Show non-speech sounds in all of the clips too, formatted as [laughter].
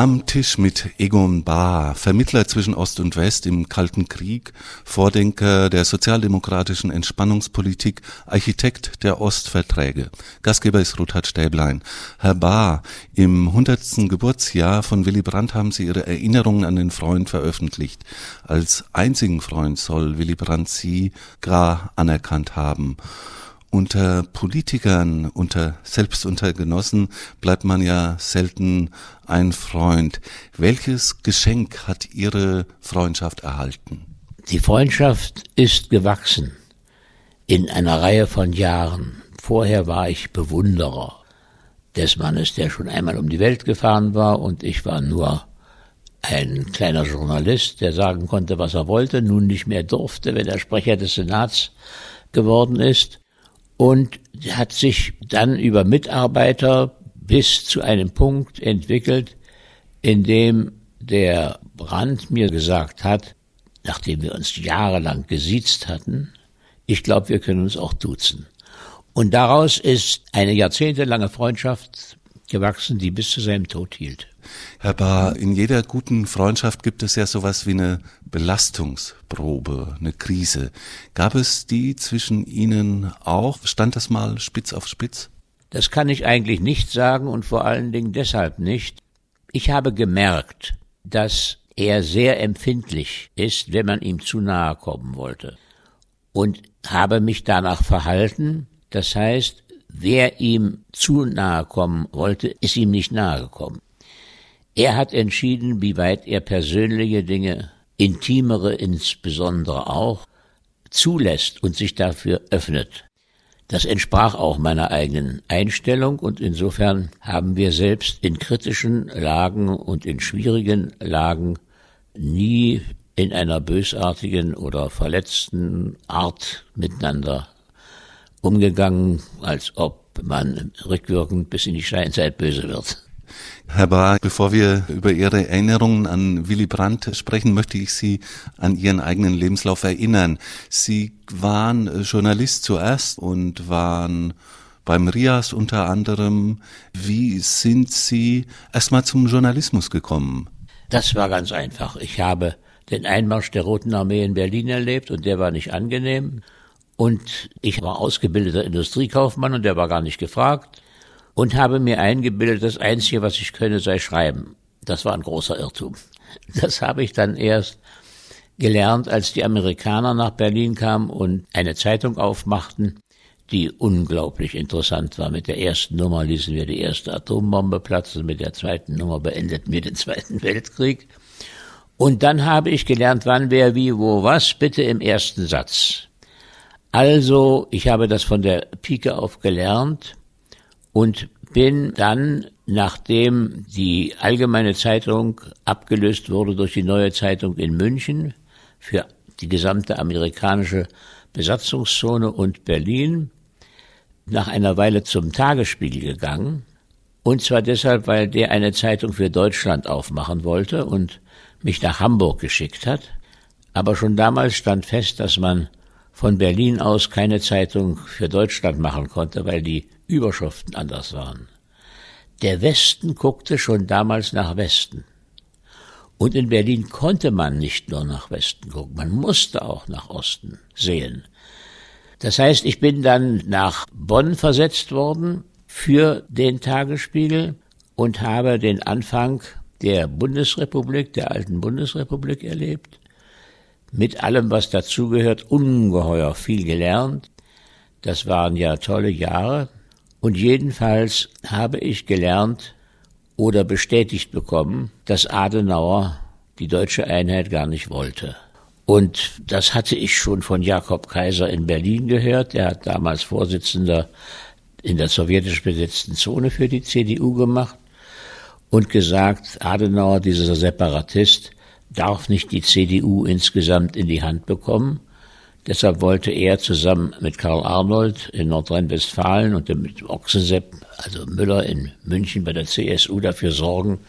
am Tisch mit Egon Bahr, Vermittler zwischen Ost und West im Kalten Krieg, Vordenker der sozialdemokratischen Entspannungspolitik, Architekt der Ostverträge. Gastgeber ist Ruthard Stäblein. Herr Bahr, im 100. Geburtsjahr von Willy Brandt haben Sie Ihre Erinnerungen an den Freund veröffentlicht. Als einzigen Freund soll Willy Brandt Sie gar anerkannt haben unter Politikern, unter selbst unter Genossen bleibt man ja selten ein Freund. Welches Geschenk hat Ihre Freundschaft erhalten? Die Freundschaft ist gewachsen in einer Reihe von Jahren. Vorher war ich Bewunderer des Mannes, der schon einmal um die Welt gefahren war und ich war nur ein kleiner Journalist, der sagen konnte, was er wollte, nun nicht mehr durfte, wenn er Sprecher des Senats geworden ist und hat sich dann über Mitarbeiter bis zu einem Punkt entwickelt, in dem der Brand mir gesagt hat, nachdem wir uns jahrelang gesiezt hatten, ich glaube, wir können uns auch duzen. Und daraus ist eine jahrzehntelange Freundschaft gewachsen, die bis zu seinem Tod hielt. Herr Bahr, in jeder guten Freundschaft gibt es ja sowas wie eine Belastungsprobe, eine Krise. Gab es die zwischen Ihnen auch? Stand das mal spitz auf spitz? Das kann ich eigentlich nicht sagen und vor allen Dingen deshalb nicht. Ich habe gemerkt, dass er sehr empfindlich ist, wenn man ihm zu nahe kommen wollte. Und habe mich danach verhalten. Das heißt, wer ihm zu nahe kommen wollte, ist ihm nicht nahe gekommen. Er hat entschieden, wie weit er persönliche Dinge, intimere insbesondere auch, zulässt und sich dafür öffnet. Das entsprach auch meiner eigenen Einstellung und insofern haben wir selbst in kritischen Lagen und in schwierigen Lagen nie in einer bösartigen oder verletzten Art miteinander umgegangen, als ob man rückwirkend bis in die Steinzeit böse wird. Herr Bahr, bevor wir über Ihre Erinnerungen an Willy Brandt sprechen, möchte ich Sie an Ihren eigenen Lebenslauf erinnern. Sie waren Journalist zuerst und waren beim RIAS unter anderem. Wie sind Sie erstmal zum Journalismus gekommen? Das war ganz einfach. Ich habe den Einmarsch der Roten Armee in Berlin erlebt und der war nicht angenehm. Und ich war ausgebildeter Industriekaufmann und der war gar nicht gefragt und habe mir eingebildet, das Einzige, was ich könne, sei schreiben. Das war ein großer Irrtum. Das habe ich dann erst gelernt, als die Amerikaner nach Berlin kamen und eine Zeitung aufmachten, die unglaublich interessant war. Mit der ersten Nummer ließen wir die erste Atombombe platzen, mit der zweiten Nummer beendeten wir den Zweiten [laughs] Weltkrieg. Und dann habe ich gelernt, wann, wer, wie, wo, was, bitte im ersten Satz. Also, ich habe das von der Pike auf gelernt und bin dann, nachdem die allgemeine Zeitung abgelöst wurde durch die neue Zeitung in München für die gesamte amerikanische Besatzungszone und Berlin, nach einer Weile zum Tagesspiegel gegangen. Und zwar deshalb, weil der eine Zeitung für Deutschland aufmachen wollte und mich nach Hamburg geschickt hat. Aber schon damals stand fest, dass man von Berlin aus keine Zeitung für Deutschland machen konnte, weil die Überschriften anders waren. Der Westen guckte schon damals nach Westen. Und in Berlin konnte man nicht nur nach Westen gucken, man musste auch nach Osten sehen. Das heißt, ich bin dann nach Bonn versetzt worden für den Tagesspiegel und habe den Anfang der Bundesrepublik, der alten Bundesrepublik erlebt mit allem, was dazugehört, ungeheuer viel gelernt. Das waren ja tolle Jahre. Und jedenfalls habe ich gelernt oder bestätigt bekommen, dass Adenauer die deutsche Einheit gar nicht wollte. Und das hatte ich schon von Jakob Kaiser in Berlin gehört. Der hat damals Vorsitzender in der sowjetisch besetzten Zone für die CDU gemacht und gesagt, Adenauer, dieser Separatist, darf nicht die CDU insgesamt in die Hand bekommen. Deshalb wollte er zusammen mit Karl Arnold in Nordrhein-Westfalen und mit Ochsensepp, also Müller in München bei der CSU dafür sorgen,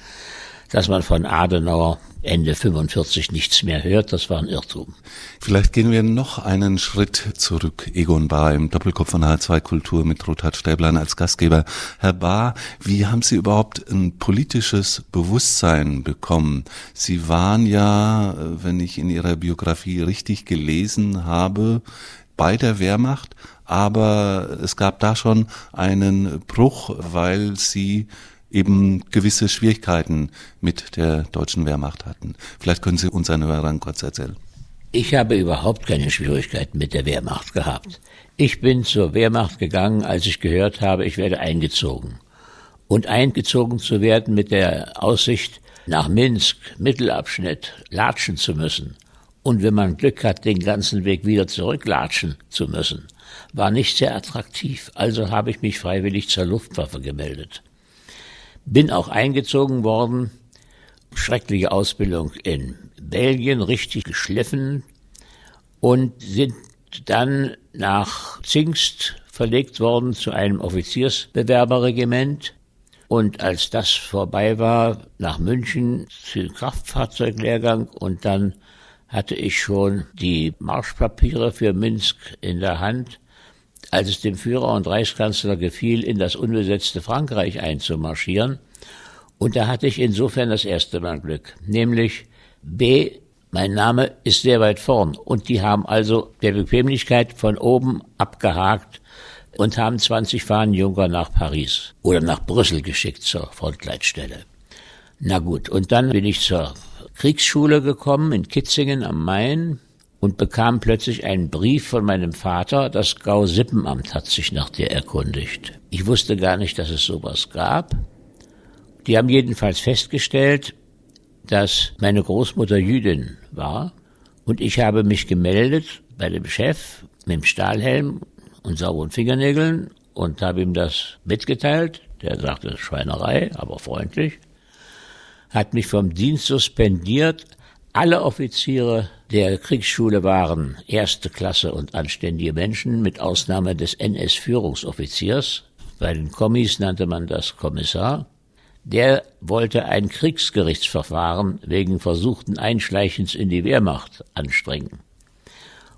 dass man von Adenauer Ende 45 nichts mehr hört, das war ein Irrtum. Vielleicht gehen wir noch einen Schritt zurück. Egon Bahr im Doppelkopf von H2 Kultur mit Rothard Stäblein als Gastgeber. Herr Bahr, wie haben Sie überhaupt ein politisches Bewusstsein bekommen? Sie waren ja, wenn ich in Ihrer Biografie richtig gelesen habe, bei der Wehrmacht, aber es gab da schon einen Bruch, weil Sie eben gewisse Schwierigkeiten mit der deutschen Wehrmacht hatten. Vielleicht können Sie uns eine Hörern kurz erzählen. Ich habe überhaupt keine Schwierigkeiten mit der Wehrmacht gehabt. Ich bin zur Wehrmacht gegangen, als ich gehört habe, ich werde eingezogen. Und eingezogen zu werden mit der Aussicht, nach Minsk, Mittelabschnitt, latschen zu müssen. Und wenn man Glück hat, den ganzen Weg wieder zurücklatschen zu müssen, war nicht sehr attraktiv. Also habe ich mich freiwillig zur Luftwaffe gemeldet. Bin auch eingezogen worden. Schreckliche Ausbildung in Belgien, richtig geschliffen und sind dann nach Zingst verlegt worden zu einem Offiziersbewerberregiment. Und als das vorbei war, nach München zu Kraftfahrzeuglehrgang und dann hatte ich schon die Marschpapiere für Minsk in der Hand als es dem Führer und Reichskanzler gefiel, in das unbesetzte Frankreich einzumarschieren. Und da hatte ich insofern das erste Mal Glück, nämlich B, mein Name ist sehr weit vorn. Und die haben also der Bequemlichkeit von oben abgehakt und haben 20 Fahnenjunker nach Paris oder nach Brüssel geschickt zur Frontleitstelle. Na gut, und dann bin ich zur Kriegsschule gekommen in Kitzingen am Main und bekam plötzlich einen Brief von meinem Vater, das Gau-Sippenamt hat sich nach dir erkundigt. Ich wusste gar nicht, dass es sowas gab. Die haben jedenfalls festgestellt, dass meine Großmutter Jüdin war und ich habe mich gemeldet bei dem Chef mit dem Stahlhelm und sauberen Fingernägeln und habe ihm das mitgeteilt. Der sagte Schweinerei, aber freundlich. Hat mich vom Dienst suspendiert, alle Offiziere der Kriegsschule waren erste Klasse und anständige Menschen, mit Ausnahme des NS-Führungsoffiziers. Bei den Kommis nannte man das Kommissar. Der wollte ein Kriegsgerichtsverfahren wegen versuchten Einschleichens in die Wehrmacht anstrengen.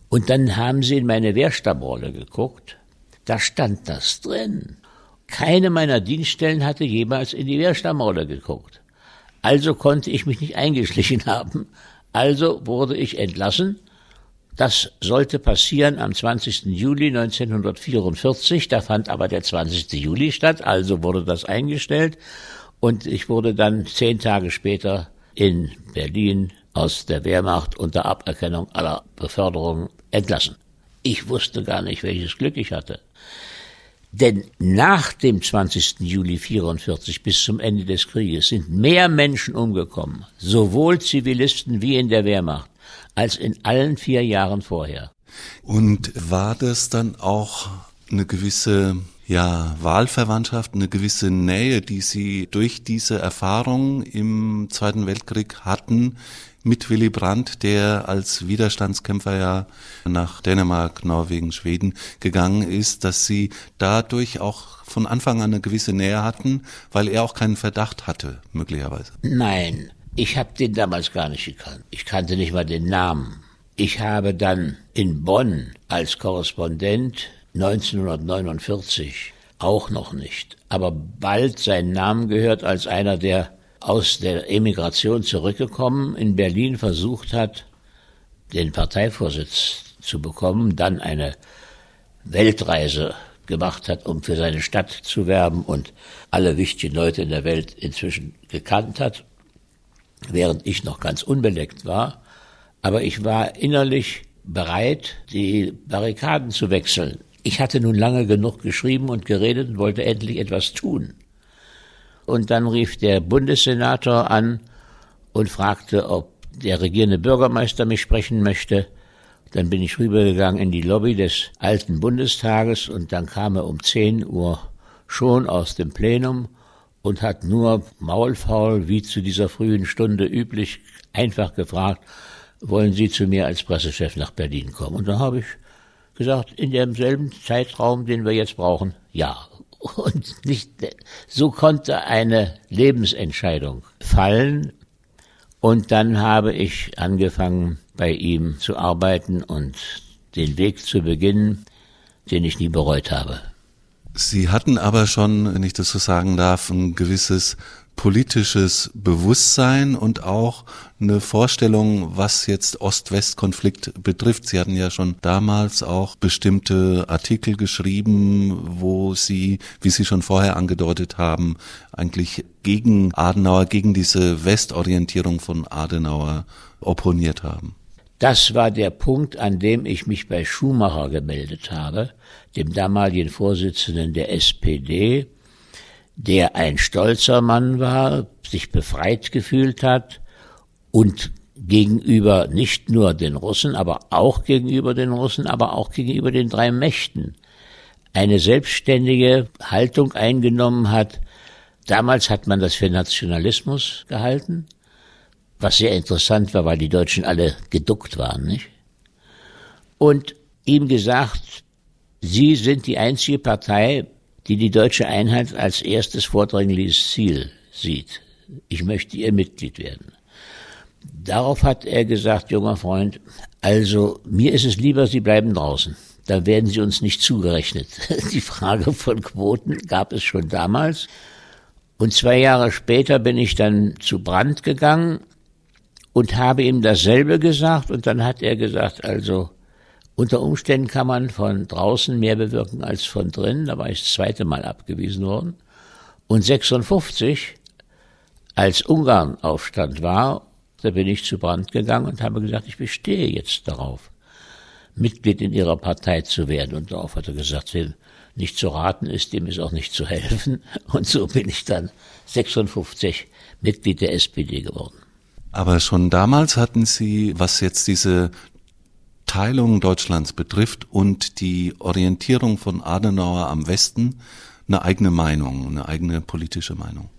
Und dann haben sie in meine Wehrstabrolle geguckt. Da stand das drin. Keine meiner Dienststellen hatte jemals in die Wehrstammrolle geguckt. Also konnte ich mich nicht eingeschlichen [laughs] haben. Also wurde ich entlassen. Das sollte passieren am 20. Juli 1944. Da fand aber der 20. Juli statt. Also wurde das eingestellt. Und ich wurde dann zehn Tage später in Berlin aus der Wehrmacht unter Aberkennung aller Beförderungen entlassen. Ich wusste gar nicht, welches Glück ich hatte. Denn nach dem 20. Juli 44 bis zum Ende des Krieges sind mehr Menschen umgekommen, sowohl Zivilisten wie in der Wehrmacht, als in allen vier Jahren vorher. Und war das dann auch eine gewisse ja, Wahlverwandtschaft, eine gewisse Nähe, die Sie durch diese Erfahrung im Zweiten Weltkrieg hatten mit Willy Brandt, der als Widerstandskämpfer ja nach Dänemark, Norwegen, Schweden gegangen ist, dass sie dadurch auch von Anfang an eine gewisse Nähe hatten, weil er auch keinen Verdacht hatte, möglicherweise. Nein, ich habe den damals gar nicht gekannt. Ich kannte nicht mal den Namen. Ich habe dann in Bonn als Korrespondent 1949 auch noch nicht, aber bald seinen Namen gehört als einer der aus der Emigration zurückgekommen, in Berlin versucht hat, den Parteivorsitz zu bekommen, dann eine Weltreise gemacht hat, um für seine Stadt zu werben und alle wichtigen Leute in der Welt inzwischen gekannt hat, während ich noch ganz unbeleckt war. Aber ich war innerlich bereit, die Barrikaden zu wechseln. Ich hatte nun lange genug geschrieben und geredet und wollte endlich etwas tun. Und dann rief der Bundessenator an und fragte, ob der regierende Bürgermeister mich sprechen möchte. Dann bin ich rübergegangen in die Lobby des alten Bundestages und dann kam er um 10 Uhr schon aus dem Plenum und hat nur maulfaul, wie zu dieser frühen Stunde üblich, einfach gefragt, wollen Sie zu mir als Pressechef nach Berlin kommen? Und da habe ich gesagt, in demselben Zeitraum, den wir jetzt brauchen, ja und nicht, so konnte eine Lebensentscheidung fallen. Und dann habe ich angefangen, bei ihm zu arbeiten und den Weg zu beginnen, den ich nie bereut habe. Sie hatten aber schon, wenn ich das so sagen darf, ein gewisses politisches Bewusstsein und auch eine Vorstellung, was jetzt Ost-West-Konflikt betrifft. Sie hatten ja schon damals auch bestimmte Artikel geschrieben, wo Sie, wie Sie schon vorher angedeutet haben, eigentlich gegen Adenauer, gegen diese Westorientierung von Adenauer opponiert haben. Das war der Punkt, an dem ich mich bei Schumacher gemeldet habe, dem damaligen Vorsitzenden der SPD, der ein stolzer Mann war, sich befreit gefühlt hat und gegenüber nicht nur den Russen, aber auch gegenüber den Russen, aber auch gegenüber den drei Mächten eine selbstständige Haltung eingenommen hat. Damals hat man das für Nationalismus gehalten, was sehr interessant war, weil die Deutschen alle geduckt waren, nicht? Und ihm gesagt, Sie sind die einzige Partei, die die deutsche Einheit als erstes vordringliches Ziel sieht. Ich möchte ihr Mitglied werden. Darauf hat er gesagt, junger Freund, also mir ist es lieber, Sie bleiben draußen. Da werden Sie uns nicht zugerechnet. [laughs] Die Frage von Quoten gab es schon damals. Und zwei Jahre später bin ich dann zu Brandt gegangen und habe ihm dasselbe gesagt. Und dann hat er gesagt, also unter Umständen kann man von draußen mehr bewirken als von drinnen. Da war ich das zweite Mal abgewiesen worden. Und 56, als Ungarn-Aufstand war, da bin ich zu Brand gegangen und habe gesagt, ich bestehe jetzt darauf, Mitglied in ihrer Partei zu werden. Und darauf hat er gesagt, wem nicht zu raten ist, dem ist auch nicht zu helfen. Und so bin ich dann 56 Mitglied der SPD geworden. Aber schon damals hatten Sie, was jetzt diese Teilung Deutschlands betrifft und die Orientierung von Adenauer am Westen eine eigene Meinung, eine eigene politische Meinung.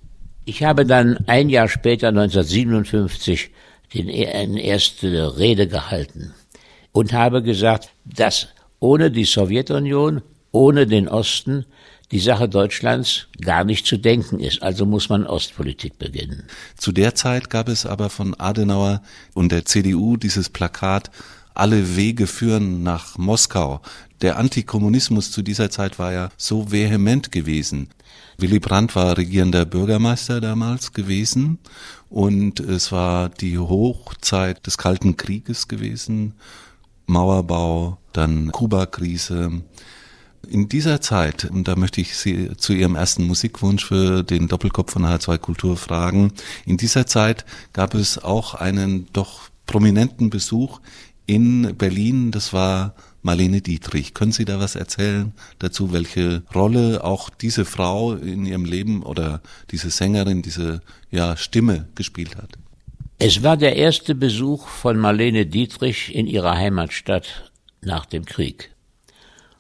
Ich habe dann ein Jahr später, 1957, den, eine erste Rede gehalten und habe gesagt, dass ohne die Sowjetunion, ohne den Osten, die Sache Deutschlands gar nicht zu denken ist. Also muss man Ostpolitik beginnen. Zu der Zeit gab es aber von Adenauer und der CDU dieses Plakat alle Wege führen nach Moskau. Der Antikommunismus zu dieser Zeit war ja so vehement gewesen. Willy Brandt war regierender Bürgermeister damals gewesen und es war die Hochzeit des Kalten Krieges gewesen, Mauerbau, dann Kuba-Krise. In dieser Zeit, und da möchte ich Sie zu Ihrem ersten Musikwunsch für den Doppelkopf von H2 Kultur fragen, in dieser Zeit gab es auch einen doch prominenten Besuch in Berlin, das war Marlene Dietrich. Können Sie da was erzählen dazu, welche Rolle auch diese Frau in ihrem Leben oder diese Sängerin, diese ja, Stimme gespielt hat? Es war der erste Besuch von Marlene Dietrich in ihrer Heimatstadt nach dem Krieg.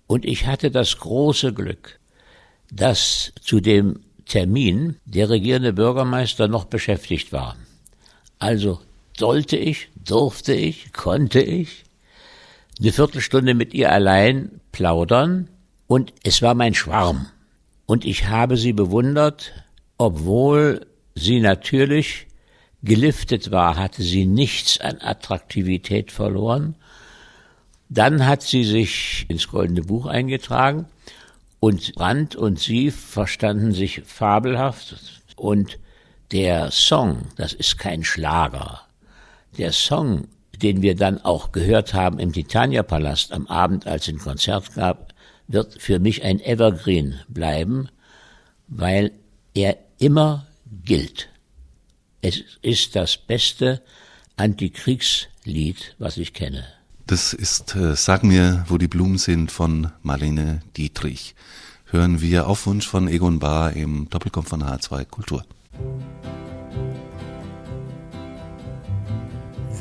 Und ich hatte das große Glück, dass zu dem Termin der regierende Bürgermeister noch beschäftigt war. Also sollte ich, durfte ich, konnte ich eine Viertelstunde mit ihr allein plaudern und es war mein Schwarm. Und ich habe sie bewundert, obwohl sie natürlich geliftet war, hatte sie nichts an Attraktivität verloren. Dann hat sie sich ins Goldene Buch eingetragen und Brandt und sie verstanden sich fabelhaft und der Song, das ist kein Schlager, der Song, den wir dann auch gehört haben im Titania-Palast am Abend, als es ein Konzert gab, wird für mich ein Evergreen bleiben, weil er immer gilt. Es ist das beste Antikriegslied, was ich kenne. Das ist äh, Sag mir, wo die Blumen sind von Marlene Dietrich. Hören wir auf Wunsch von Egon Bahr im Doppelkopf von H2 Kultur.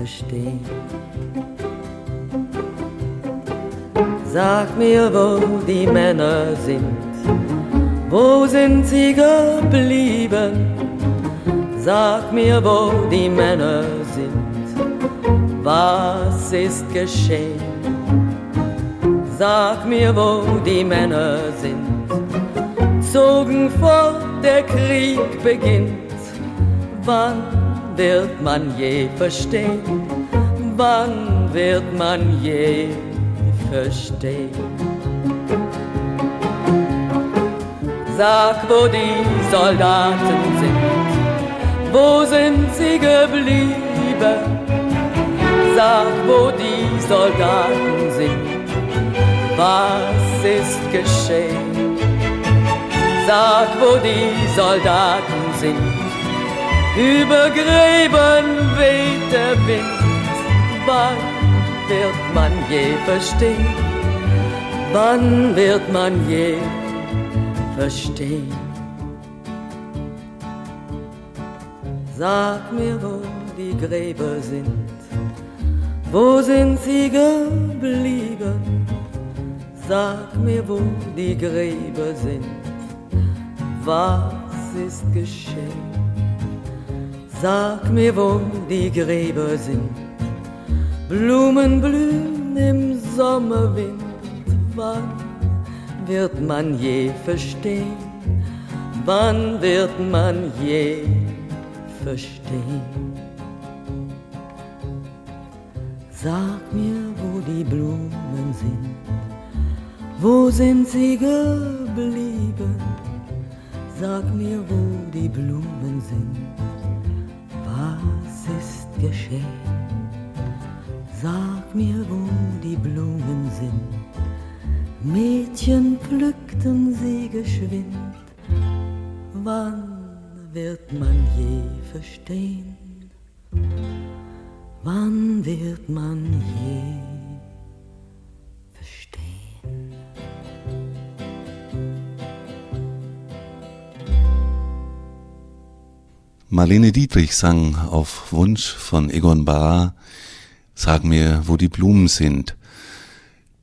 verstehen? Sag mir, wo die Männer sind, wo sind sie geblieben? Sag mir, wo die Männer sind, was ist geschehen? Sag mir, wo die Männer sind, zogen fort, der Krieg beginnt. Wann wird man je verstehen? Wann wird man je verstehen? Sag, wo die Soldaten sind, wo sind sie geblieben? Sag, wo die Soldaten sind, was ist geschehen? Sag, wo die Soldaten sind, über Gräben weht der Wind. Wann wird man je verstehen? Wann wird man je verstehen? Sag mir, wo die Gräber sind. Wo sind sie geblieben? Sag mir, wo die Gräber sind. Was ist geschehen? Sag mir, wo die Gräber sind. Blumen blühen im Sommerwind. Wann wird man je verstehen? Wann wird man je verstehen? Sag mir, wo die Blumen sind. Wo sind sie geblieben? Sag mir, wo die Blumen sind geschehen? Sag mir, wo die Blumen sind. Mädchen pflückten sie geschwind. Wann wird man je verstehen? Wann wird man je Marlene Dietrich sang auf Wunsch von Egon Bahr Sag mir, wo die Blumen sind.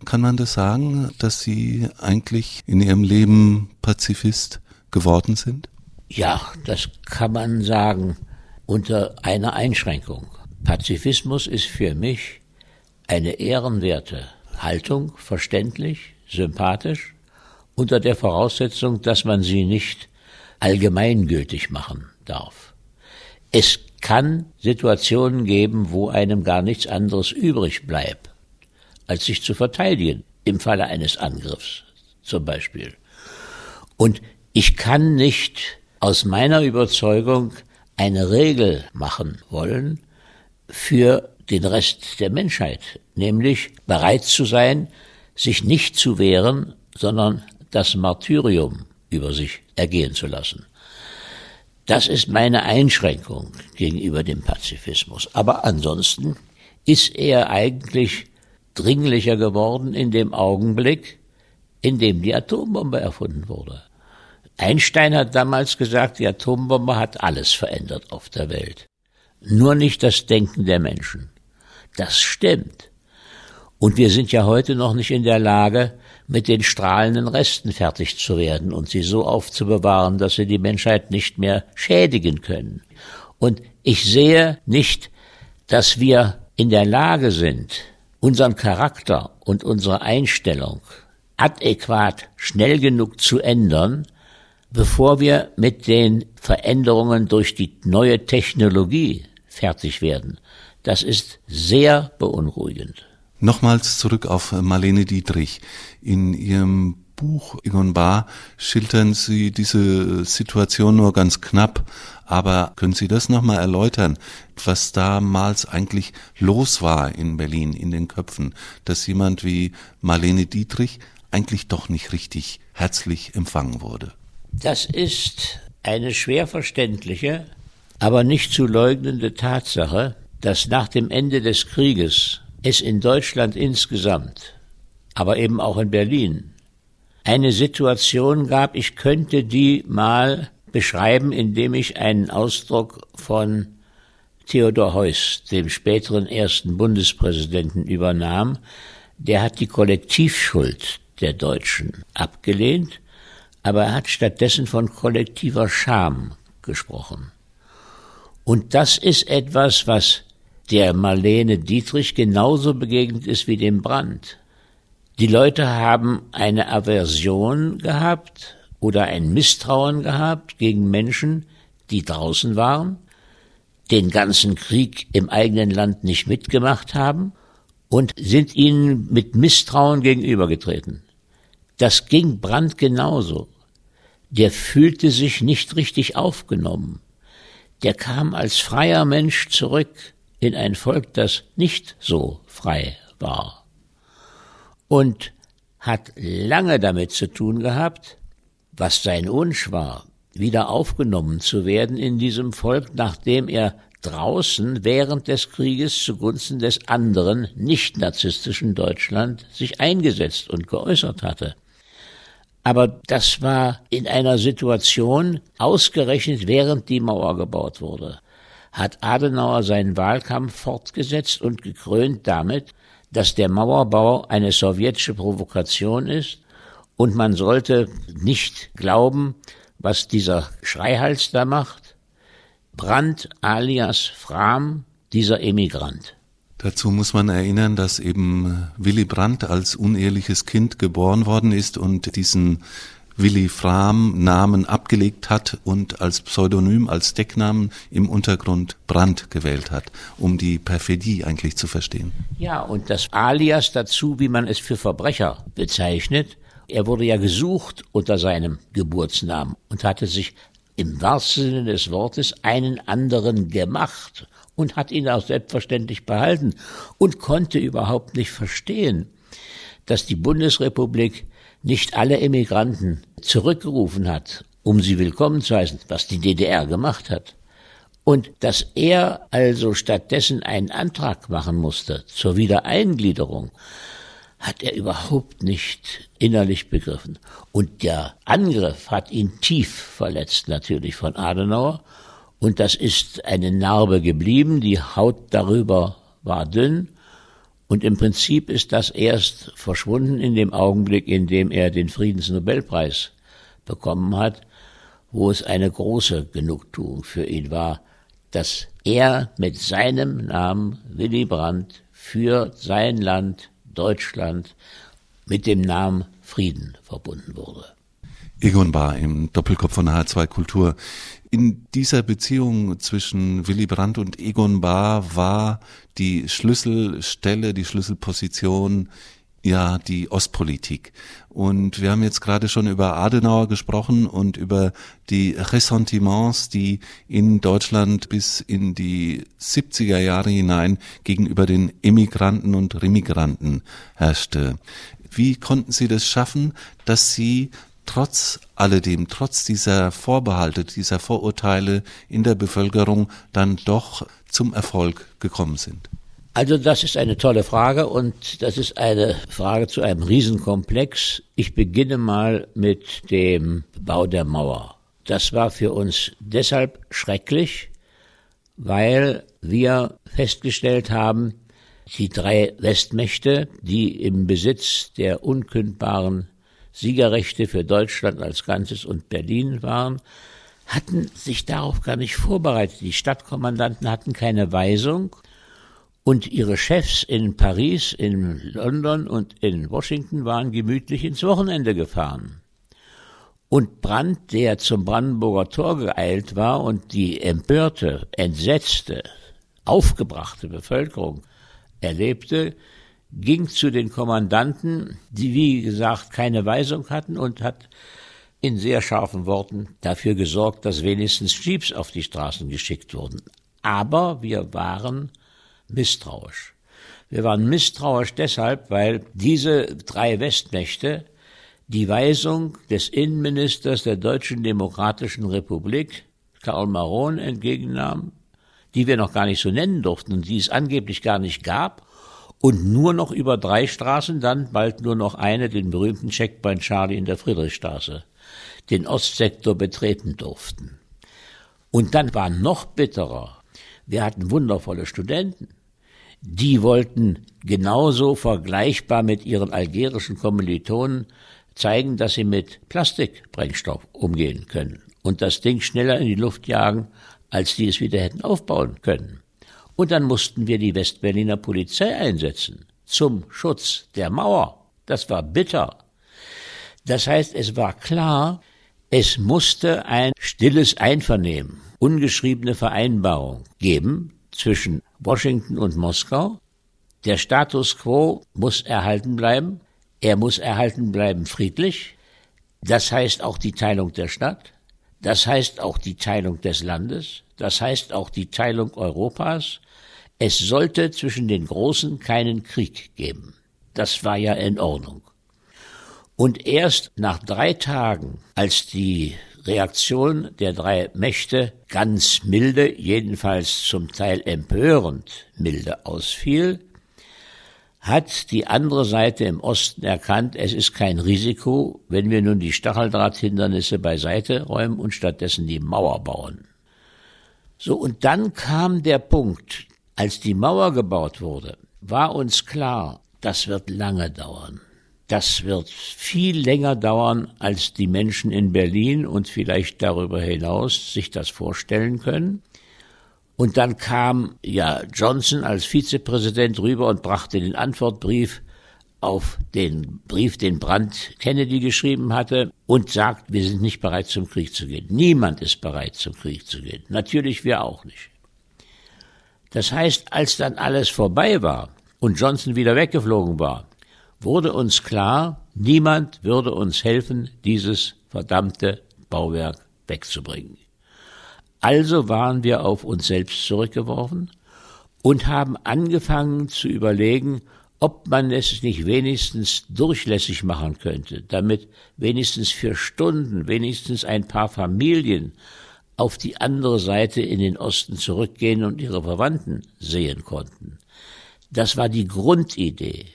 Kann man das sagen, dass Sie eigentlich in Ihrem Leben Pazifist geworden sind? Ja, das kann man sagen unter einer Einschränkung. Pazifismus ist für mich eine ehrenwerte Haltung, verständlich, sympathisch, unter der Voraussetzung, dass man sie nicht allgemeingültig machen darf. Es kann Situationen geben, wo einem gar nichts anderes übrig bleibt, als sich zu verteidigen, im Falle eines Angriffs zum Beispiel. Und ich kann nicht aus meiner Überzeugung eine Regel machen wollen für den Rest der Menschheit, nämlich bereit zu sein, sich nicht zu wehren, sondern das Martyrium über sich ergehen zu lassen. Das ist meine Einschränkung gegenüber dem Pazifismus. Aber ansonsten ist er eigentlich dringlicher geworden in dem Augenblick, in dem die Atombombe erfunden wurde. Einstein hat damals gesagt, die Atombombe hat alles verändert auf der Welt. Nur nicht das Denken der Menschen. Das stimmt. Und wir sind ja heute noch nicht in der Lage, mit den strahlenden Resten fertig zu werden und sie so aufzubewahren, dass sie die Menschheit nicht mehr schädigen können. Und ich sehe nicht, dass wir in der Lage sind, unseren Charakter und unsere Einstellung adäquat schnell genug zu ändern, bevor wir mit den Veränderungen durch die neue Technologie fertig werden. Das ist sehr beunruhigend. Nochmals zurück auf Marlene Dietrich. In ihrem Buch Egon Bahr schildern Sie diese Situation nur ganz knapp, aber können Sie das nochmal erläutern, was damals eigentlich los war in Berlin, in den Köpfen, dass jemand wie Marlene Dietrich eigentlich doch nicht richtig herzlich empfangen wurde? Das ist eine schwer verständliche, aber nicht zu leugnende Tatsache, dass nach dem Ende des Krieges es in Deutschland insgesamt, aber eben auch in Berlin, eine Situation gab, ich könnte die mal beschreiben, indem ich einen Ausdruck von Theodor Heuss, dem späteren ersten Bundespräsidenten, übernahm. Der hat die Kollektivschuld der Deutschen abgelehnt, aber er hat stattdessen von kollektiver Scham gesprochen. Und das ist etwas, was der Marlene Dietrich genauso begegnet ist wie dem Brand. Die Leute haben eine Aversion gehabt oder ein Misstrauen gehabt gegen Menschen, die draußen waren, den ganzen Krieg im eigenen Land nicht mitgemacht haben und sind ihnen mit Misstrauen gegenübergetreten. Das ging Brandt genauso. Der fühlte sich nicht richtig aufgenommen. Der kam als freier Mensch zurück in ein Volk, das nicht so frei war. Und hat lange damit zu tun gehabt, was sein Wunsch war, wieder aufgenommen zu werden in diesem Volk, nachdem er draußen während des Krieges zugunsten des anderen nicht narzisstischen Deutschland sich eingesetzt und geäußert hatte. Aber das war in einer Situation ausgerechnet, während die Mauer gebaut wurde, hat Adenauer seinen Wahlkampf fortgesetzt und gekrönt damit, dass der Mauerbau eine sowjetische Provokation ist und man sollte nicht glauben, was dieser Schreihals da macht. Brandt alias Fram, dieser Emigrant. Dazu muss man erinnern, dass eben Willy Brandt als uneheliches Kind geboren worden ist und diesen Willy Fram Namen abgelegt hat und als Pseudonym, als Decknamen im Untergrund Brandt gewählt hat, um die Perfidie eigentlich zu verstehen. Ja, und das Alias dazu, wie man es für Verbrecher bezeichnet, er wurde ja gesucht unter seinem Geburtsnamen und hatte sich im wahrsten Sinne des Wortes einen anderen gemacht und hat ihn auch selbstverständlich behalten und konnte überhaupt nicht verstehen, dass die Bundesrepublik nicht alle Emigranten zurückgerufen hat, um sie willkommen zu heißen, was die DDR gemacht hat. Und dass er also stattdessen einen Antrag machen musste zur Wiedereingliederung, hat er überhaupt nicht innerlich begriffen. Und der Angriff hat ihn tief verletzt, natürlich von Adenauer. Und das ist eine Narbe geblieben, die Haut darüber war dünn. Und im Prinzip ist das erst verschwunden in dem Augenblick, in dem er den Friedensnobelpreis bekommen hat, wo es eine große Genugtuung für ihn war, dass er mit seinem Namen Willy Brandt für sein Land Deutschland mit dem Namen Frieden verbunden wurde. Egon Bahr im Doppelkopf von H2 Kultur. In dieser Beziehung zwischen Willy Brandt und Egon Bahr war die Schlüsselstelle, die Schlüsselposition ja die Ostpolitik. Und wir haben jetzt gerade schon über Adenauer gesprochen und über die Ressentiments, die in Deutschland bis in die 70er Jahre hinein gegenüber den Immigranten und Remigranten herrschte. Wie konnten Sie das schaffen, dass Sie trotz alledem, trotz dieser Vorbehalte, dieser Vorurteile in der Bevölkerung dann doch zum Erfolg gekommen sind? Also das ist eine tolle Frage und das ist eine Frage zu einem Riesenkomplex. Ich beginne mal mit dem Bau der Mauer. Das war für uns deshalb schrecklich, weil wir festgestellt haben, die drei Westmächte, die im Besitz der unkündbaren Siegerrechte für Deutschland als Ganzes und Berlin waren, hatten sich darauf gar nicht vorbereitet. Die Stadtkommandanten hatten keine Weisung und ihre Chefs in Paris, in London und in Washington waren gemütlich ins Wochenende gefahren. Und Brandt, der zum Brandenburger Tor geeilt war und die empörte, entsetzte, aufgebrachte Bevölkerung erlebte, ging zu den Kommandanten, die wie gesagt keine Weisung hatten und hat in sehr scharfen Worten dafür gesorgt, dass wenigstens Jeeps auf die Straßen geschickt wurden. Aber wir waren misstrauisch. Wir waren misstrauisch deshalb, weil diese drei Westmächte die Weisung des Innenministers der Deutschen Demokratischen Republik, Karl Maron, entgegennahmen, die wir noch gar nicht so nennen durften und die es angeblich gar nicht gab, und nur noch über drei Straßen, dann bald nur noch eine, den berühmten Checkpoint Charlie in der Friedrichstraße, den Ostsektor betreten durften. Und dann war noch bitterer, wir hatten wundervolle Studenten, die wollten genauso vergleichbar mit ihren algerischen Kommilitonen zeigen, dass sie mit Plastikbrennstoff umgehen können und das Ding schneller in die Luft jagen, als die es wieder hätten aufbauen können. Und dann mussten wir die Westberliner Polizei einsetzen zum Schutz der Mauer. Das war bitter. Das heißt, es war klar, es musste ein stilles Einvernehmen, ungeschriebene Vereinbarung geben zwischen Washington und Moskau. Der Status quo muss erhalten bleiben. Er muss erhalten bleiben friedlich. Das heißt auch die Teilung der Stadt. Das heißt auch die Teilung des Landes. Das heißt auch die Teilung Europas. Es sollte zwischen den Großen keinen Krieg geben. Das war ja in Ordnung. Und erst nach drei Tagen, als die Reaktion der drei Mächte ganz milde, jedenfalls zum Teil empörend milde ausfiel, hat die andere Seite im Osten erkannt, es ist kein Risiko, wenn wir nun die Stacheldrahthindernisse beiseite räumen und stattdessen die Mauer bauen. So, und dann kam der Punkt, als die Mauer gebaut wurde, war uns klar, das wird lange dauern. Das wird viel länger dauern, als die Menschen in Berlin und vielleicht darüber hinaus sich das vorstellen können. Und dann kam ja Johnson als Vizepräsident rüber und brachte den Antwortbrief auf den Brief, den Brandt Kennedy geschrieben hatte und sagt, wir sind nicht bereit zum Krieg zu gehen. Niemand ist bereit zum Krieg zu gehen. Natürlich wir auch nicht. Das heißt, als dann alles vorbei war und Johnson wieder weggeflogen war, wurde uns klar, niemand würde uns helfen, dieses verdammte Bauwerk wegzubringen. Also waren wir auf uns selbst zurückgeworfen und haben angefangen zu überlegen, ob man es nicht wenigstens durchlässig machen könnte, damit wenigstens für Stunden, wenigstens ein paar Familien auf die andere Seite in den Osten zurückgehen und ihre Verwandten sehen konnten. Das war die Grundidee.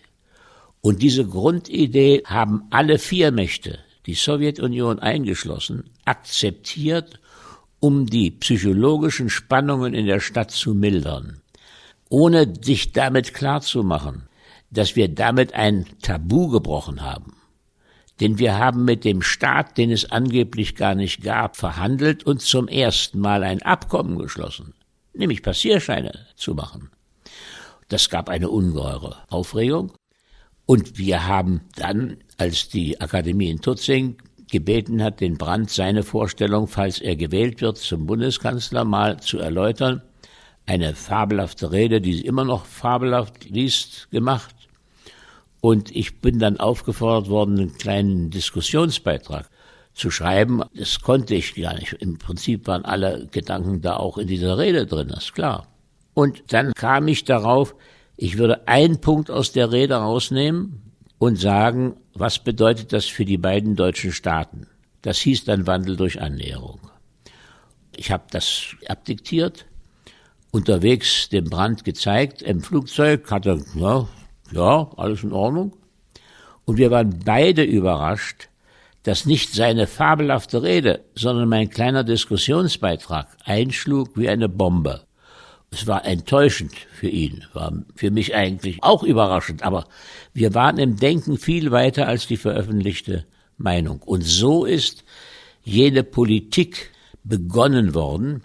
Und diese Grundidee haben alle vier Mächte, die Sowjetunion eingeschlossen, akzeptiert, um die psychologischen Spannungen in der Stadt zu mildern, ohne sich damit klarzumachen, dass wir damit ein Tabu gebrochen haben. Denn wir haben mit dem Staat, den es angeblich gar nicht gab, verhandelt und zum ersten Mal ein Abkommen geschlossen, nämlich Passierscheine zu machen. Das gab eine ungeheure Aufregung. Und wir haben dann, als die Akademie in Tutzing gebeten hat, den Brandt seine Vorstellung, falls er gewählt wird, zum Bundeskanzler mal zu erläutern, eine fabelhafte Rede, die sie immer noch fabelhaft liest, gemacht. Und ich bin dann aufgefordert worden, einen kleinen Diskussionsbeitrag zu schreiben. Das konnte ich gar nicht. Im Prinzip waren alle Gedanken da auch in dieser Rede drin, das ist klar. Und dann kam ich darauf, ich würde einen Punkt aus der Rede rausnehmen und sagen, was bedeutet das für die beiden deutschen Staaten? Das hieß dann Wandel durch Annäherung. Ich habe das abdiktiert, unterwegs dem Brand gezeigt, im Flugzeug hat er, ja, ja, alles in Ordnung. Und wir waren beide überrascht, dass nicht seine fabelhafte Rede, sondern mein kleiner Diskussionsbeitrag einschlug wie eine Bombe. Es war enttäuschend für ihn, war für mich eigentlich auch überraschend, aber wir waren im Denken viel weiter als die veröffentlichte Meinung. Und so ist jene Politik begonnen worden,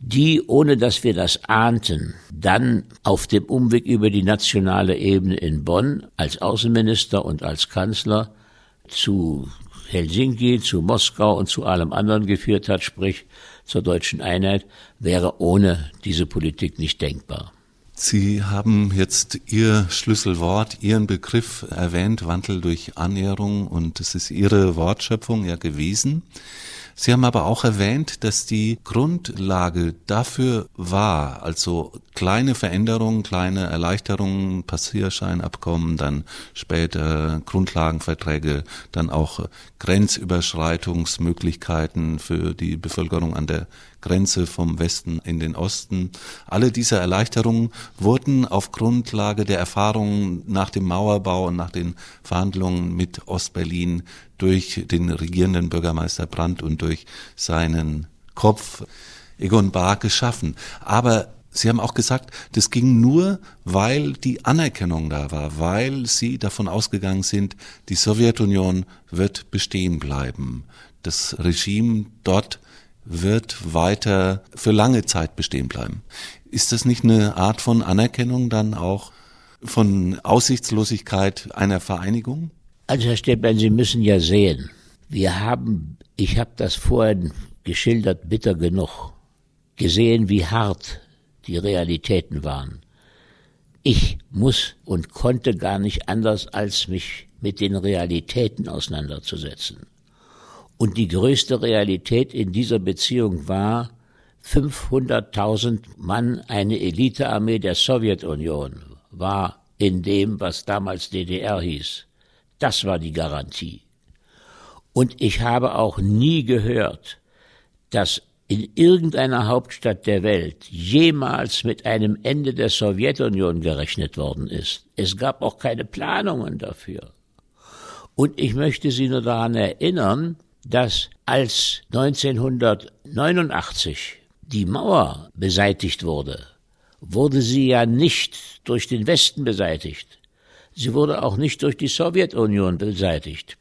die, ohne dass wir das ahnten, dann auf dem Umweg über die nationale Ebene in Bonn als Außenminister und als Kanzler zu Helsinki, zu Moskau und zu allem anderen geführt hat, sprich zur deutschen Einheit, wäre ohne diese Politik nicht denkbar. Sie haben jetzt Ihr Schlüsselwort, Ihren Begriff erwähnt, Wandel durch Annäherung, und es ist Ihre Wortschöpfung ja gewesen. Sie haben aber auch erwähnt, dass die Grundlage dafür war, also kleine Veränderungen, kleine Erleichterungen, Passierscheinabkommen, dann später Grundlagenverträge, dann auch Grenzüberschreitungsmöglichkeiten für die Bevölkerung an der Grenze vom Westen in den Osten. Alle diese Erleichterungen wurden auf Grundlage der Erfahrungen nach dem Mauerbau und nach den Verhandlungen mit Ostberlin durch den regierenden Bürgermeister Brandt und durch seinen Kopf Egon Bahr geschaffen. Aber Sie haben auch gesagt, das ging nur, weil die Anerkennung da war, weil Sie davon ausgegangen sind, die Sowjetunion wird bestehen bleiben. Das Regime dort wird weiter für lange Zeit bestehen bleiben. Ist das nicht eine Art von Anerkennung dann auch von Aussichtslosigkeit einer Vereinigung? Also Herr Steppmann, Sie müssen ja sehen, wir haben, ich habe das vorhin geschildert, bitter genug, gesehen, wie hart die Realitäten waren. Ich muss und konnte gar nicht anders, als mich mit den Realitäten auseinanderzusetzen. Und die größte Realität in dieser Beziehung war 500.000 Mann, eine Elitearmee der Sowjetunion war in dem, was damals DDR hieß. Das war die Garantie. Und ich habe auch nie gehört, dass in irgendeiner Hauptstadt der Welt jemals mit einem Ende der Sowjetunion gerechnet worden ist. Es gab auch keine Planungen dafür. Und ich möchte Sie nur daran erinnern, dass als 1989 die Mauer beseitigt wurde, wurde sie ja nicht durch den Westen beseitigt. Sie wurde auch nicht durch die Sowjetunion beseitigt,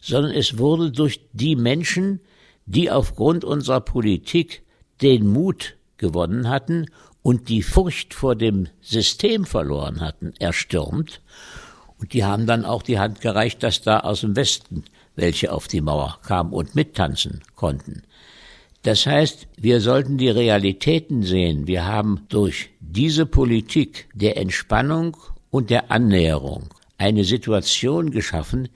sondern es wurde durch die Menschen, die aufgrund unserer Politik den Mut gewonnen hatten und die Furcht vor dem System verloren hatten, erstürmt. Und die haben dann auch die Hand gereicht, dass da aus dem Westen welche auf die Mauer kamen und mittanzen konnten. Das heißt, wir sollten die Realitäten sehen. Wir haben durch diese Politik der Entspannung und der Annäherung eine Situation geschaffen,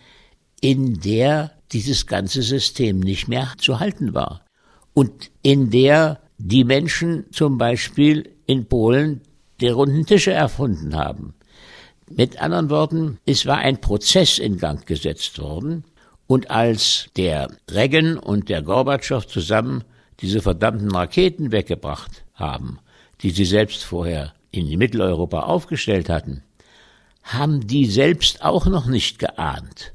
in der dieses ganze System nicht mehr zu halten war. Und in der die Menschen zum Beispiel in Polen die runden Tische erfunden haben. Mit anderen Worten, es war ein Prozess in Gang gesetzt worden, und als der Reagan und der Gorbatschow zusammen diese verdammten Raketen weggebracht haben, die sie selbst vorher in Mitteleuropa aufgestellt hatten, haben die selbst auch noch nicht geahnt,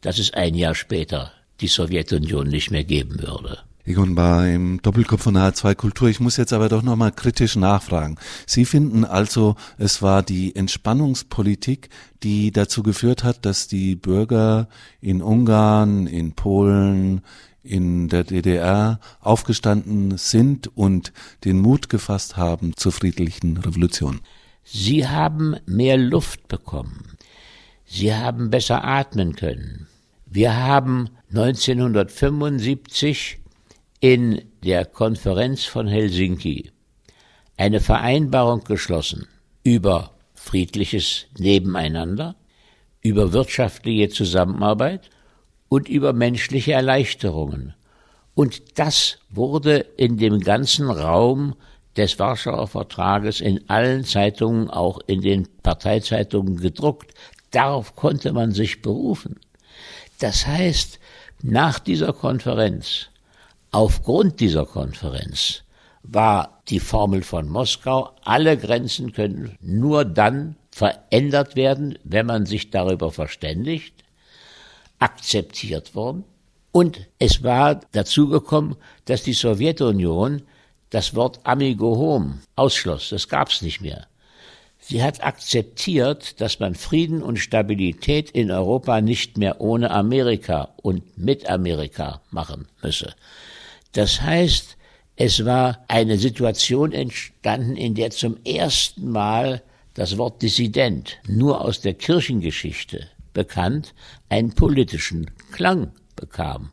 dass es ein Jahr später die Sowjetunion nicht mehr geben würde. Egon Bar im Doppelkopf von H2 Kultur. Ich muss jetzt aber doch nochmal kritisch nachfragen. Sie finden also, es war die Entspannungspolitik, die dazu geführt hat, dass die Bürger in Ungarn, in Polen, in der DDR aufgestanden sind und den Mut gefasst haben zur friedlichen Revolution. Sie haben mehr Luft bekommen. Sie haben besser atmen können. Wir haben 1975 in der Konferenz von Helsinki eine Vereinbarung geschlossen über friedliches Nebeneinander, über wirtschaftliche Zusammenarbeit und über menschliche Erleichterungen. Und das wurde in dem ganzen Raum des Warschauer Vertrages in allen Zeitungen, auch in den Parteizeitungen gedruckt. Darauf konnte man sich berufen. Das heißt, nach dieser Konferenz Aufgrund dieser Konferenz war die Formel von Moskau, alle Grenzen können nur dann verändert werden, wenn man sich darüber verständigt, akzeptiert worden. Und es war dazu gekommen, dass die Sowjetunion das Wort Amigo Home ausschloss. Das gab es nicht mehr. Sie hat akzeptiert, dass man Frieden und Stabilität in Europa nicht mehr ohne Amerika und mit Amerika machen müsse. Das heißt, es war eine Situation entstanden, in der zum ersten Mal das Wort Dissident nur aus der Kirchengeschichte bekannt einen politischen Klang bekam.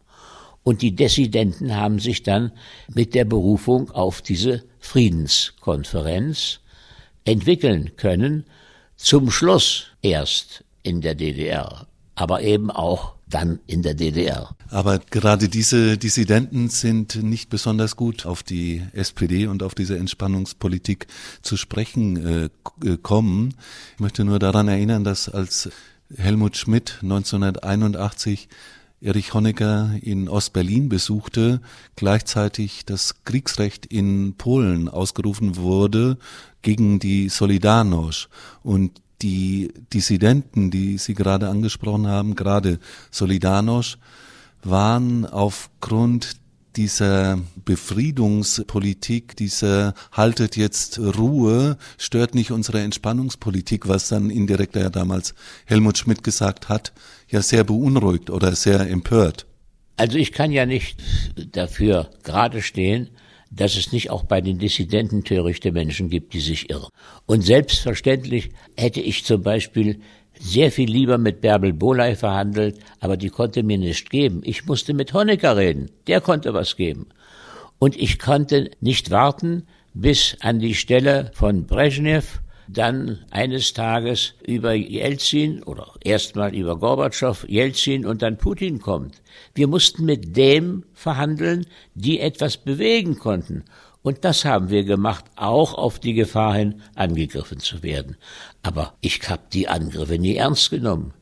Und die Dissidenten haben sich dann mit der Berufung auf diese Friedenskonferenz entwickeln können, zum Schluss erst in der DDR, aber eben auch dann in der DDR. Aber gerade diese Dissidenten sind nicht besonders gut auf die SPD und auf diese Entspannungspolitik zu sprechen äh, kommen. Ich möchte nur daran erinnern, dass als Helmut Schmidt 1981 Erich Honecker in Ostberlin besuchte, gleichzeitig das Kriegsrecht in Polen ausgerufen wurde gegen die Solidarność und die Dissidenten, die Sie gerade angesprochen haben, gerade Solidarność, waren aufgrund dieser Befriedungspolitik, dieser haltet jetzt Ruhe, stört nicht unsere Entspannungspolitik, was dann indirekt ja damals Helmut Schmidt gesagt hat, ja sehr beunruhigt oder sehr empört. Also ich kann ja nicht dafür gerade stehen, dass es nicht auch bei den Dissidenten törichte Menschen gibt, die sich irren. Und selbstverständlich hätte ich zum Beispiel sehr viel lieber mit Bärbel Boley verhandelt, aber die konnte mir nicht geben. Ich musste mit Honecker reden, der konnte was geben. Und ich konnte nicht warten, bis an die Stelle von Brezhnev dann eines Tages über Jelzin oder erstmal über Gorbatschow, Jelzin und dann Putin kommt. Wir mussten mit dem verhandeln, die etwas bewegen konnten. Und das haben wir gemacht, auch auf die Gefahr hin, angegriffen zu werden. Aber ich habe die Angriffe nie ernst genommen.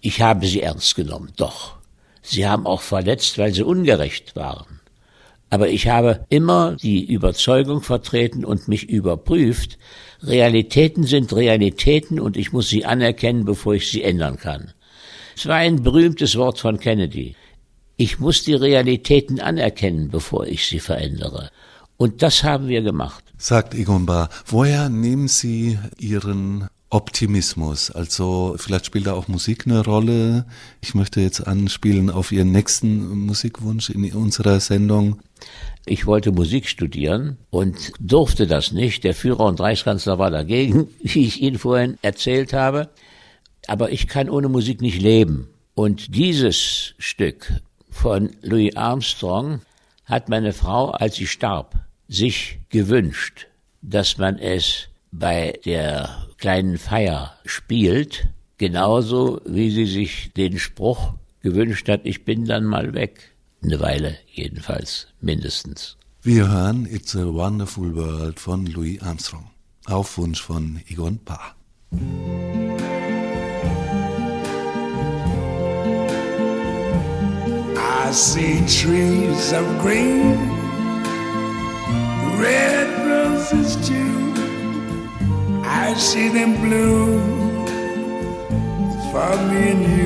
Ich habe sie ernst genommen, doch. Sie haben auch verletzt, weil sie ungerecht waren. Aber ich habe immer die Überzeugung vertreten und mich überprüft, Realitäten sind Realitäten und ich muss sie anerkennen, bevor ich sie ändern kann. Es war ein berühmtes Wort von Kennedy. Ich muss die Realitäten anerkennen, bevor ich sie verändere. Und das haben wir gemacht. Sagt Egon Bahr, woher nehmen Sie Ihren Optimismus? Also vielleicht spielt da auch Musik eine Rolle. Ich möchte jetzt anspielen auf Ihren nächsten Musikwunsch in unserer Sendung. Ich wollte Musik studieren und durfte das nicht. Der Führer und Reichskanzler war dagegen, [laughs] wie ich Ihnen vorhin erzählt habe. Aber ich kann ohne Musik nicht leben. Und dieses Stück von Louis Armstrong hat meine Frau, als sie starb, sich gewünscht, dass man es bei der kleinen Feier spielt, genauso wie sie sich den Spruch gewünscht hat, ich bin dann mal weg. Eine Weile jedenfalls, mindestens. Wir hören It's a Wonderful World von Louis Armstrong. Auf Wunsch von Egon Paar. I see trees of green, red roses too. I see them bloom for me and you,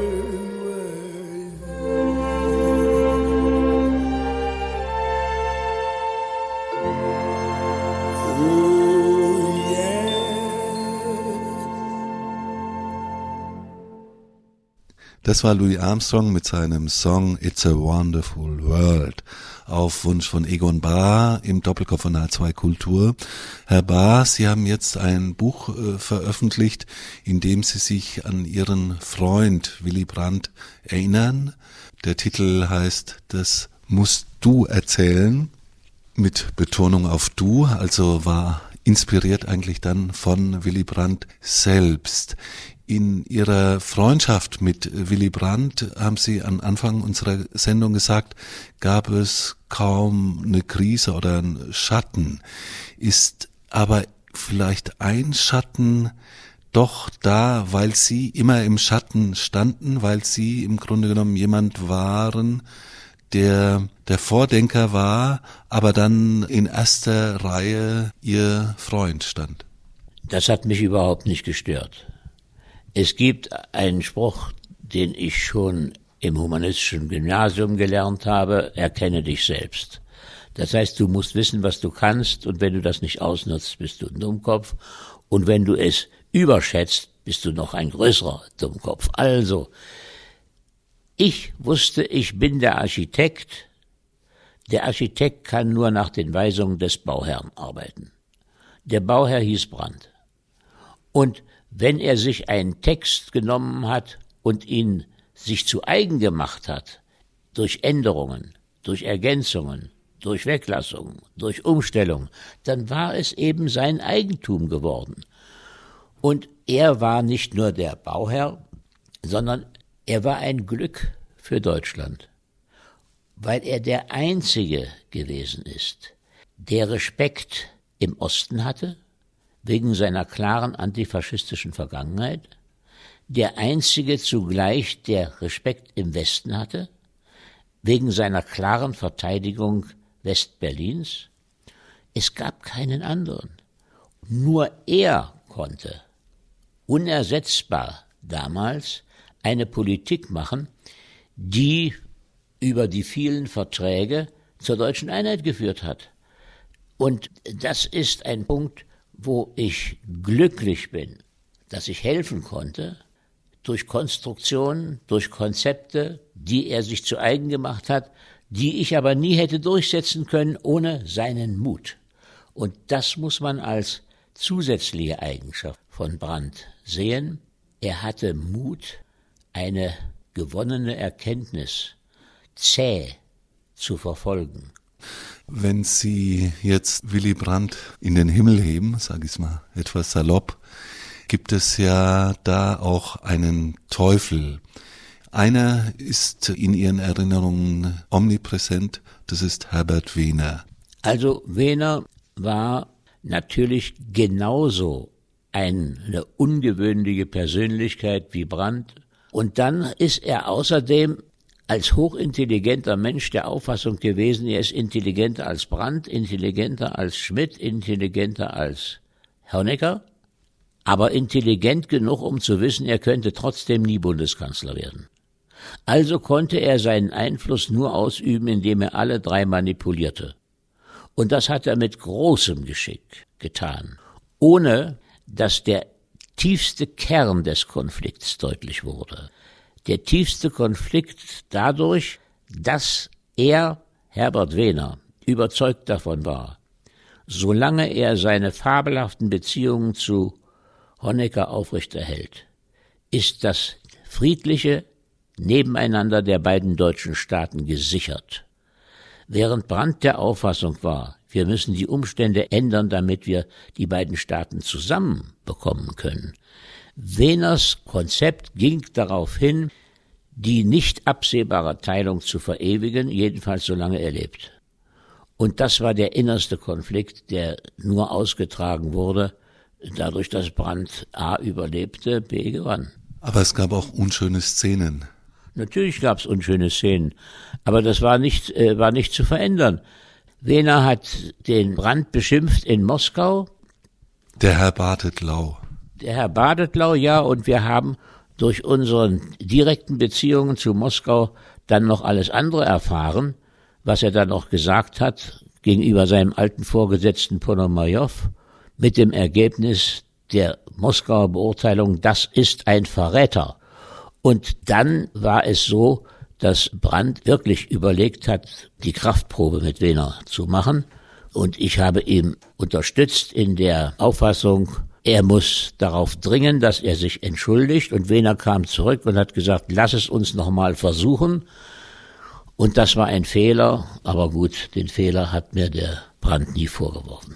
Das war Louis Armstrong mit seinem Song It's a Wonderful World auf Wunsch von Egon Bahr im Doppelkopf von H2 Kultur. Herr Bahr, Sie haben jetzt ein Buch äh, veröffentlicht, in dem Sie sich an Ihren Freund Willy Brandt erinnern. Der Titel heißt Das musst du erzählen mit Betonung auf du, also war inspiriert eigentlich dann von Willy Brandt selbst. In Ihrer Freundschaft mit Willy Brandt haben Sie am Anfang unserer Sendung gesagt, gab es kaum eine Krise oder einen Schatten. Ist aber vielleicht ein Schatten doch da, weil Sie immer im Schatten standen, weil Sie im Grunde genommen jemand waren, der der Vordenker war, aber dann in erster Reihe Ihr Freund stand. Das hat mich überhaupt nicht gestört. Es gibt einen Spruch, den ich schon im humanistischen Gymnasium gelernt habe, erkenne dich selbst. Das heißt, du musst wissen, was du kannst, und wenn du das nicht ausnutzt, bist du ein Dummkopf, und wenn du es überschätzt, bist du noch ein größerer Dummkopf. Also, ich wusste, ich bin der Architekt. Der Architekt kann nur nach den Weisungen des Bauherrn arbeiten. Der Bauherr hieß Brandt. Und wenn er sich einen Text genommen hat und ihn sich zu eigen gemacht hat, durch Änderungen, durch Ergänzungen, durch Weglassungen, durch Umstellung, dann war es eben sein Eigentum geworden. Und er war nicht nur der Bauherr, sondern er war ein Glück für Deutschland, weil er der Einzige gewesen ist, der Respekt im Osten hatte, wegen seiner klaren antifaschistischen Vergangenheit, der einzige zugleich, der Respekt im Westen hatte, wegen seiner klaren Verteidigung Westberlins. Es gab keinen anderen. Nur er konnte unersetzbar damals eine Politik machen, die über die vielen Verträge zur deutschen Einheit geführt hat. Und das ist ein Punkt, wo ich glücklich bin, dass ich helfen konnte, durch Konstruktionen, durch Konzepte, die er sich zu eigen gemacht hat, die ich aber nie hätte durchsetzen können ohne seinen Mut. Und das muss man als zusätzliche Eigenschaft von Brandt sehen. Er hatte Mut, eine gewonnene Erkenntnis zäh zu verfolgen. Wenn Sie jetzt Willy Brandt in den Himmel heben, sage ich mal etwas salopp, gibt es ja da auch einen Teufel. Einer ist in Ihren Erinnerungen omnipräsent, das ist Herbert Wehner. Also Wehner war natürlich genauso eine ungewöhnliche Persönlichkeit wie Brandt. Und dann ist er außerdem als hochintelligenter Mensch der Auffassung gewesen, er ist intelligenter als Brandt, intelligenter als Schmidt, intelligenter als Honecker, aber intelligent genug, um zu wissen, er könnte trotzdem nie Bundeskanzler werden. Also konnte er seinen Einfluss nur ausüben, indem er alle drei manipulierte. Und das hat er mit großem Geschick getan, ohne dass der tiefste Kern des Konflikts deutlich wurde der tiefste Konflikt dadurch, dass er, Herbert Wehner, überzeugt davon war, solange er seine fabelhaften Beziehungen zu Honecker aufrechterhält, ist das friedliche Nebeneinander der beiden deutschen Staaten gesichert. Während Brandt der Auffassung war, wir müssen die Umstände ändern, damit wir die beiden Staaten zusammenbekommen können, Wehners Konzept ging darauf hin, die nicht absehbare Teilung zu verewigen, jedenfalls solange er lebt. Und das war der innerste Konflikt, der nur ausgetragen wurde, dadurch, dass Brandt A überlebte, B gewann. Aber es gab auch unschöne Szenen. Natürlich gab es unschöne Szenen, aber das war nicht, äh, war nicht zu verändern. Wehner hat den Brandt beschimpft in Moskau. Der Herr Bartetlau der Herr Badetlau, ja, und wir haben durch unsere direkten Beziehungen zu Moskau dann noch alles andere erfahren, was er dann noch gesagt hat gegenüber seinem alten Vorgesetzten Ponomajow mit dem Ergebnis der Moskauer Beurteilung, das ist ein Verräter. Und dann war es so, dass Brandt wirklich überlegt hat, die Kraftprobe mit Wehner zu machen. Und ich habe ihm unterstützt in der Auffassung, er muss darauf dringen, dass er sich entschuldigt. Und Wehner kam zurück und hat gesagt, lass es uns nochmal versuchen. Und das war ein Fehler, aber gut, den Fehler hat mir der Brand nie vorgeworfen.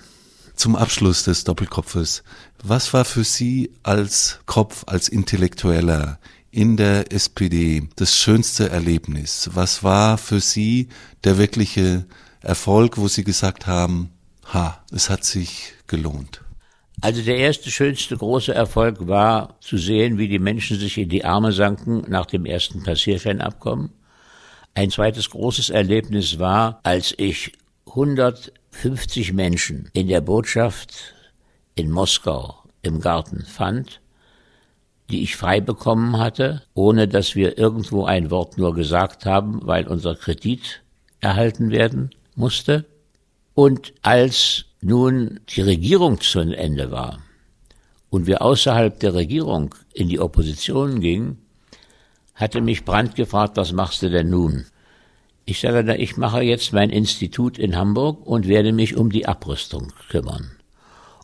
Zum Abschluss des Doppelkopfes, was war für Sie als Kopf, als Intellektueller in der SPD das schönste Erlebnis? Was war für Sie der wirkliche Erfolg, wo Sie gesagt haben, ha, es hat sich gelohnt? Also der erste schönste große Erfolg war zu sehen, wie die Menschen sich in die Arme sanken nach dem ersten Passierscheinabkommen. Ein zweites großes Erlebnis war, als ich 150 Menschen in der Botschaft in Moskau im Garten fand, die ich frei bekommen hatte, ohne dass wir irgendwo ein Wort nur gesagt haben, weil unser Kredit erhalten werden musste. Und als nun die Regierung zu Ende war und wir außerhalb der Regierung in die Opposition gingen, hatte mich Brandt gefragt, was machst du denn nun? Ich sage, ich mache jetzt mein Institut in Hamburg und werde mich um die Abrüstung kümmern.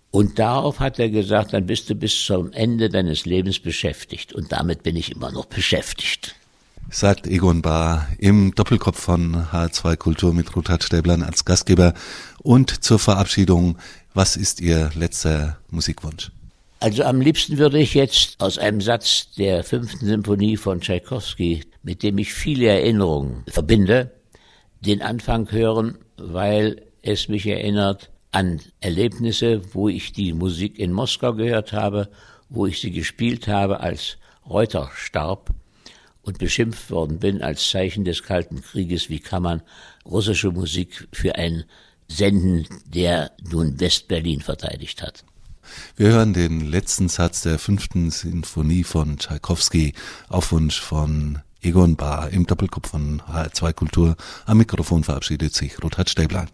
Und darauf hat er gesagt, dann bist du bis zum Ende deines Lebens beschäftigt. Und damit bin ich immer noch beschäftigt sagt Egon Bahr im Doppelkopf von H2 Kultur mit Ruthard Stäblern als Gastgeber. Und zur Verabschiedung, was ist Ihr letzter Musikwunsch? Also am liebsten würde ich jetzt aus einem Satz der fünften Symphonie von Tschaikowski, mit dem ich viele Erinnerungen verbinde, den Anfang hören, weil es mich erinnert an Erlebnisse, wo ich die Musik in Moskau gehört habe, wo ich sie gespielt habe, als Reuter starb und beschimpft worden bin als Zeichen des Kalten Krieges, wie kann man russische Musik für einen senden, der nun Westberlin verteidigt hat. Wir hören den letzten Satz der fünften Sinfonie von Tschaikowski auf Wunsch von Egon Bahr im Doppelkopf von HR2 Kultur. Am Mikrofon verabschiedet sich Rothard Stäblein.